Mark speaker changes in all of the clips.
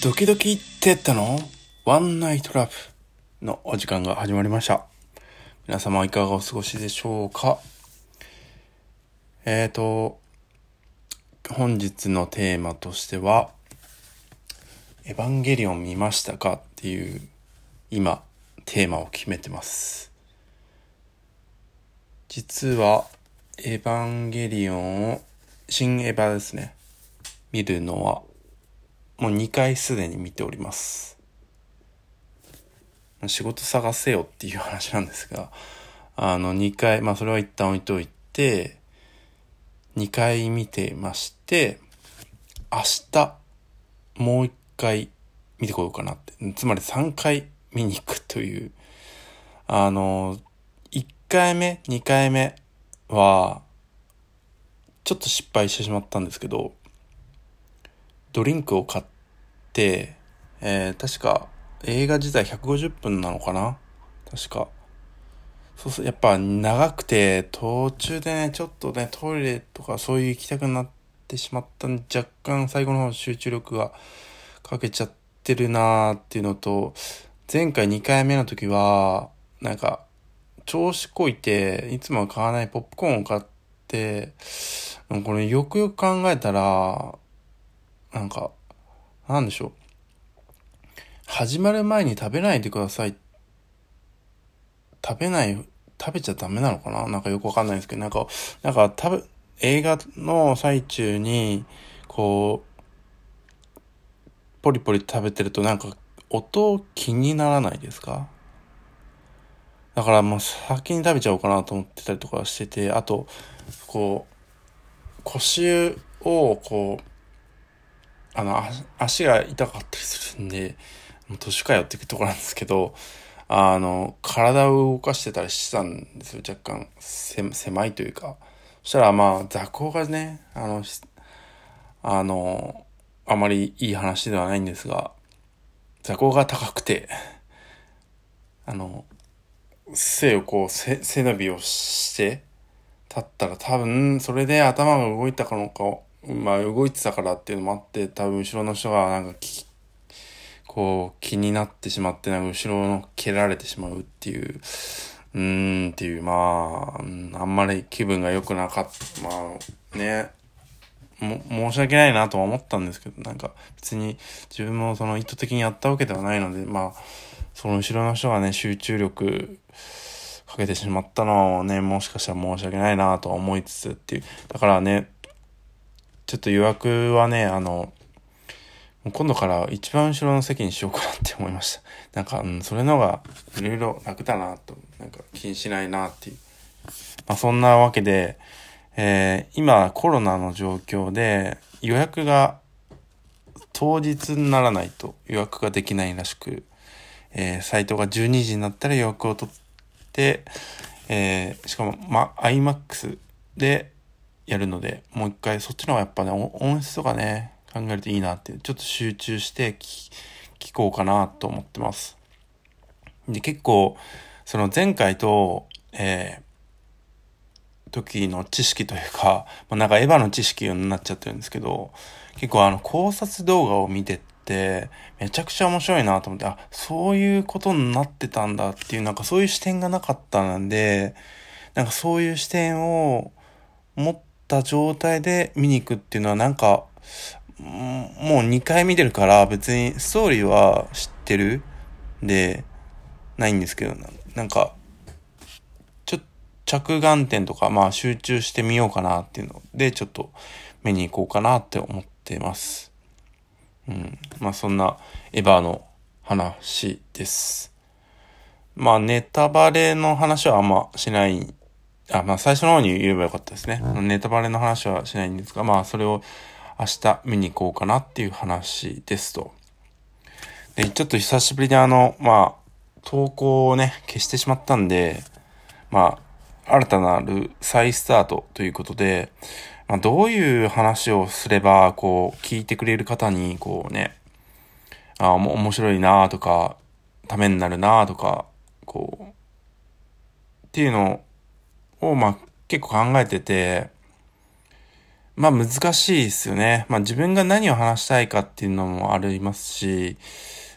Speaker 1: ドキドキってったの？ワンナイトラブのお時間が始まりました。皆様いかがお過ごしでしょうか？えーと、本日のテーマとしては、エヴァンゲリオン見ましたかっていう、今、テーマを決めてます。実は、エヴァンゲリオンを、新エヴァですね。見るのは、もう2回すでに見ております。仕事探せよっていう話なんですが、あの2回、まあそれは一旦置いといて、2回見てまして、明日、もう1回見てこようかなって。つまり3回見に行くという、あの、1回目、2回目は、ちょっと失敗してしまったんですけど、ドリンクを買って、えー、確か映画自体150分なのかな？確か。そうそう、やっぱ長くて、途中でね、ちょっとね、トイレとかそういう行きたくなってしまったんで若干最後の方集中力がかけちゃってるなーっていうのと、前回2回目の時は、なんか、調子こいて、いつもは買わないポップコーンを買って、これよくよく考えたら、なんか、なんでしょう。始まる前に食べないでください。食べない、食べちゃダメなのかな？なんかよくわかんないですけど、なんか、なんか食べ、映画の最中に、こう、ポリポリ食べてるとなんか音気にならないですか？だからもう先に食べちゃおうかなと思ってたりとかしてて、あと、こう、腰をこう、あの、足が痛かったりするんで、もう年かよっていうところなんですけど、あの、体を動かしてたりしてたんですよ、若干、狭いというか。そしたらまあ、座高がね、あの、あの、あまりいい話ではないんですが、座高が高くて、あの、背をこう、背背伸びをして、立ったら多分、それで頭が動いたかのか、まあ動いてたからっていうのもあって、多分後ろの人がなんか、こう気になってしまって、なんか後ろの蹴られてしまうっていう、うーんっていう、まあ、あんまり気分が良くなかった。まあね、も、申し訳ないなとは思ったんですけど、なんか別に自分もその意図的にやったわけではないので、まあ、その後ろの人がね、集中力かけてしまったのはね、もしかしたら申し訳ないなとは思いつつっていう。だからね、ちょっと予約はね、あの、今度から一番後ろの席にしようかなって思いました。なんか、うん、それのがいろいろ楽だなと、なんか気にしないなっていう。まあそんなわけで、えー、今コロナの状況で予約が当日にならないと予約ができないらしく、えー、サイトが12時になったら予約を取って、えー、しかも、ま、IMAX でやるので、もう一回そっちの方がやっぱね、音質とかね、考えるといいなって、ちょっと集中して聞聞こうかなと思ってます。で、結構、その前回と、えー、時の知識というか、まあ、なんかエヴァの知識になっちゃってるんですけど、結構あの考察動画を見てって、めちゃくちゃ面白いなと思って、あ、そういうことになってたんだっていう、なんかそういう視点がなかったんで、なんかそういう視点を持った状態で見に行くっていうのはなんか、もう2回見てるから別にストーリーは知ってるで、ないんですけど、なんか、ちょっと着眼点とか、まあ集中してみようかなっていうので、ちょっと見に行こうかなって思ってます。うん。まあそんなエヴァの話です。まあネタバレの話はあんましない。あ、まあ最初の方に言えばよかったですね。ネタバレの話はしないんですが、まあそれを明日見に行こうかなっていう話ですと。で、ちょっと久しぶりにあの、まあ、投稿をね、消してしまったんで、まあ、新たなる再スタートということで、まあ、どういう話をすれば、こう、聞いてくれる方に、こうね、あ、面白いなとか、ためになるなとか、こう、っていうのを、まあ、結構考えてて、まあ難しいですよね。まあ自分が何を話したいかっていうのもありますし、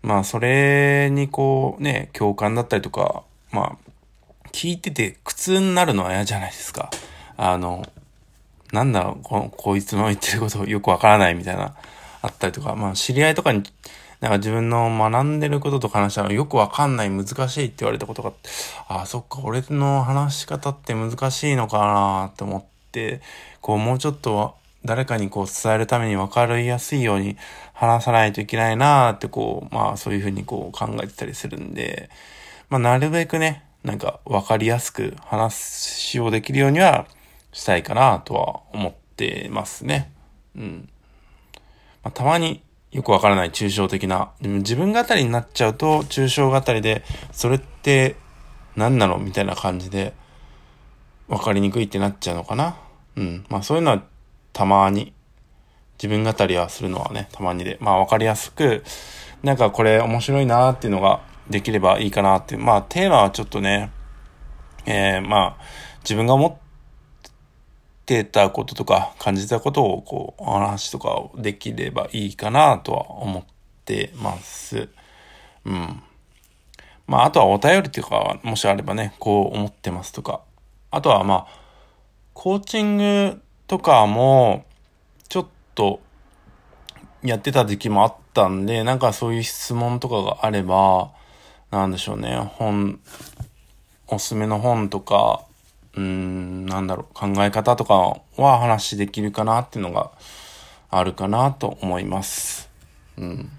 Speaker 1: まあそれにこうね、共感だったりとか、まあ聞いてて苦痛になるのは嫌じゃないですか。あの、なんだろう、ここいつの言ってることよくわからないみたいな、あったりとか、まあ知り合いとかに、なんか自分の学んでることと話したらよくわかんない難しいって言われたことがあ、そっか、俺の話し方って難しいのかなって思って、こうもうちょっと誰かにこう伝えるために分かりやすいように話さないといけないなってこう、まあそういうふうにこう考えてたりするんで、まあなるべくね、なんか分かりやすく話をできるようにはしたいかなとは思ってますね。うん。まあ、たまによくわからない抽象的な、でも自分語りになっちゃうと抽象語りで、それって何なのみたいな感じで分かりにくいってなっちゃうのかな。うん。まあそういうのはたまに、自分語りはするのはね、たまにで、まあわかりやすく、なんかこれ面白いなーっていうのができればいいかなっていう。まあテーマはちょっとね、えー、まあ自分が思ってたこととか感じたことをこうお話とかをできればいいかなとは思ってます。うん。まああとはお便りとかもしあればね、こう思ってますとか。あとはまあ、コーチングとかも、ちょっと、やってた時期もあったんで、なんかそういう質問とかがあれば、なんでしょうね、本、おすすめの本とか、うーん、なんだろう、考え方とかは話できるかなっていうのがあるかなと思います。うん。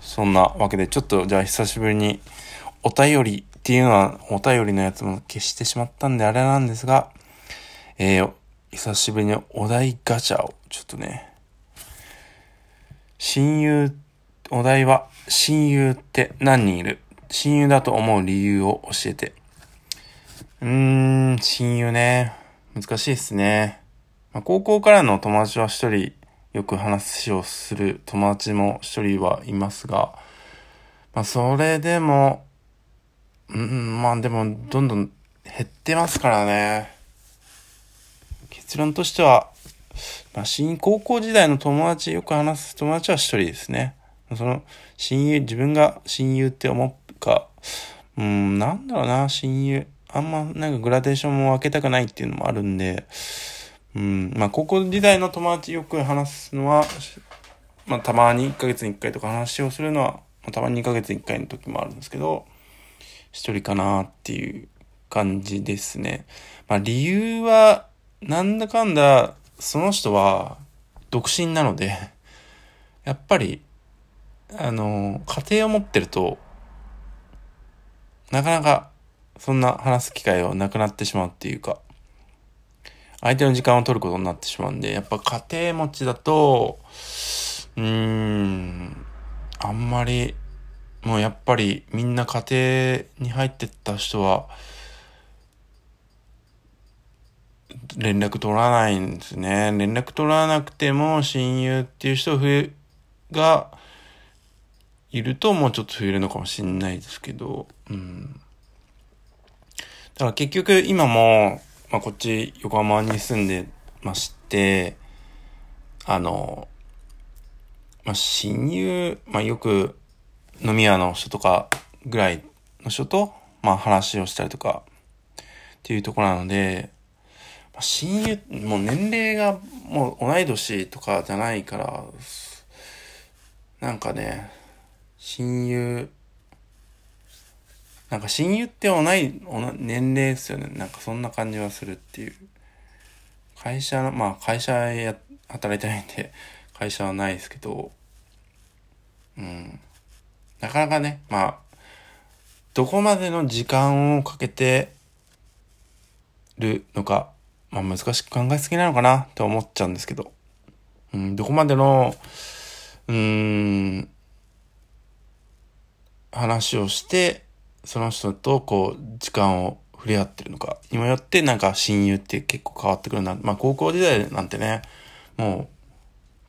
Speaker 1: そんなわけで、ちょっとじゃあ久しぶりにお便りっていうのは、お便りのやつも消してしまったんであれなんですが、えー、久しぶりにお題ガチャを、ちょっとね、親友、お題は、親友って何人いる？親友だと思う理由を教えて。うーん、親友ね。難しいっすね。まあ、高校からの友達は一人、よく話をする友達も一人はいますが、まあ、それでも、うん、まあでも、どんどん減ってますからね。結論としては、まあ、新高校時代の友達、よく話す友達は一人ですね。その、親友、自分が親友って思うか、うん、なんだろうな、親友。あんまなんかグラデーションも分けたくないっていうのもあるんで、うん、まあ高校時代の友達よく話すのは、まあたまに1ヶ月に1回とか話をするのは、まあ、たまに2ヶ月に1回の時もあるんですけど、一人かなっていう感じですね。まあ理由は、なんだかんだ、その人は独身なので、やっぱり、あの、家庭を持ってると、なかなかそんな話す機会はなくなってしまうっていうか、相手の時間を取ることになってしまうんで、やっぱ家庭持ちだと、うーん、あんまり、もうやっぱりみんな家庭に入ってった人は、連絡取らないんですね。連絡取らなくても親友っていう人がいるともうちょっと増えるのかもしれないですけど、うん。だから結局今も、まあ、こっち横浜に住んでまして、あの、まあ、親友、まあ、よく飲み屋の人とかぐらいの人と、まあ、話をしたりとかっていうところなので、まあ親友、もう年齢がもう同い年とかじゃないから、なんかね、親友、なんか親友って同い、年齢ですよね。なんかそんな感じはするっていう。会社の、まあ会社や、働いてないんで、会社はないですけど、うん。なかなかね、まあ、どこまでの時間をかけてるのか、まあ難しく考えすぎなのかなって思っちゃうんですけど、うん、どこまでの、うーん、話をして、その人とこう、時間を触れ合ってるのかにもよってなんか親友って結構変わってくるな。まあ高校時代なんてね、もう、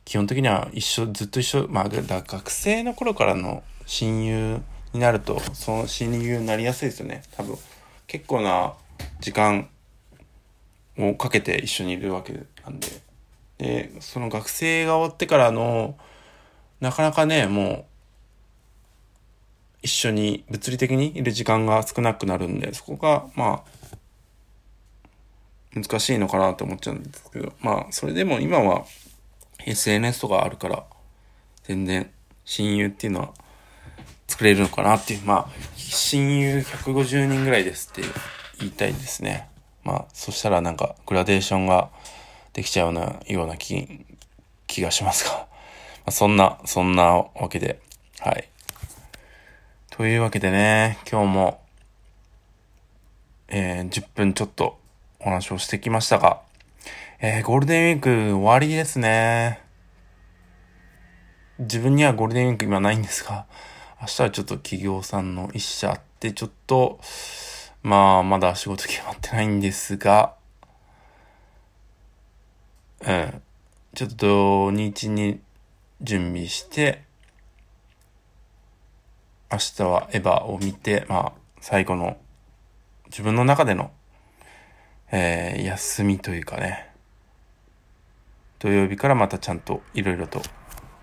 Speaker 1: 基本的には一緒、ずっと一緒、まあ学生の頃からの親友になると、その親友になりやすいですよね。多分、結構な時間をかけて一緒にいるわけなんで。で、その学生が終わってからの、なかなかね、もう、一緒に物理的にいる時間が少なくなるんで、そこが、まあ、難しいのかなと思っちゃうんですけど、まあ、それでも今は SNS とかあるから、全然親友っていうのは作れるのかなっていう、まあ、親友150人ぐらいですって言いたいですね。まあ、そしたらなんかグラデーションができちゃうようなような気、気がしますが。まあ、そんな、そんなわけで、はい。というわけでね、今日も、えー、10分ちょっとお話をしてきましたが、えー、ゴールデンウィーク終わりですね。自分にはゴールデンウィーク今ないんですが、明日はちょっと企業さんの一社あって、ちょっと、まあ、まだ仕事決まってないんですが、うん。ちょっと土日に準備して、明日はエヴァを見て、まあ、最後の自分の中でのえー、休みというかね、土曜日からまたちゃんといろいろと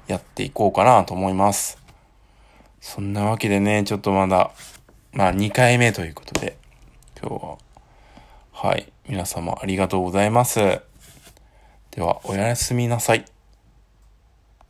Speaker 1: やっていこうかなと思います。そんなわけでね、ちょっとまだ、まあ2回目ということで、今日は、はい、皆様ありがとうございます。では、おやすみなさい。